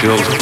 children.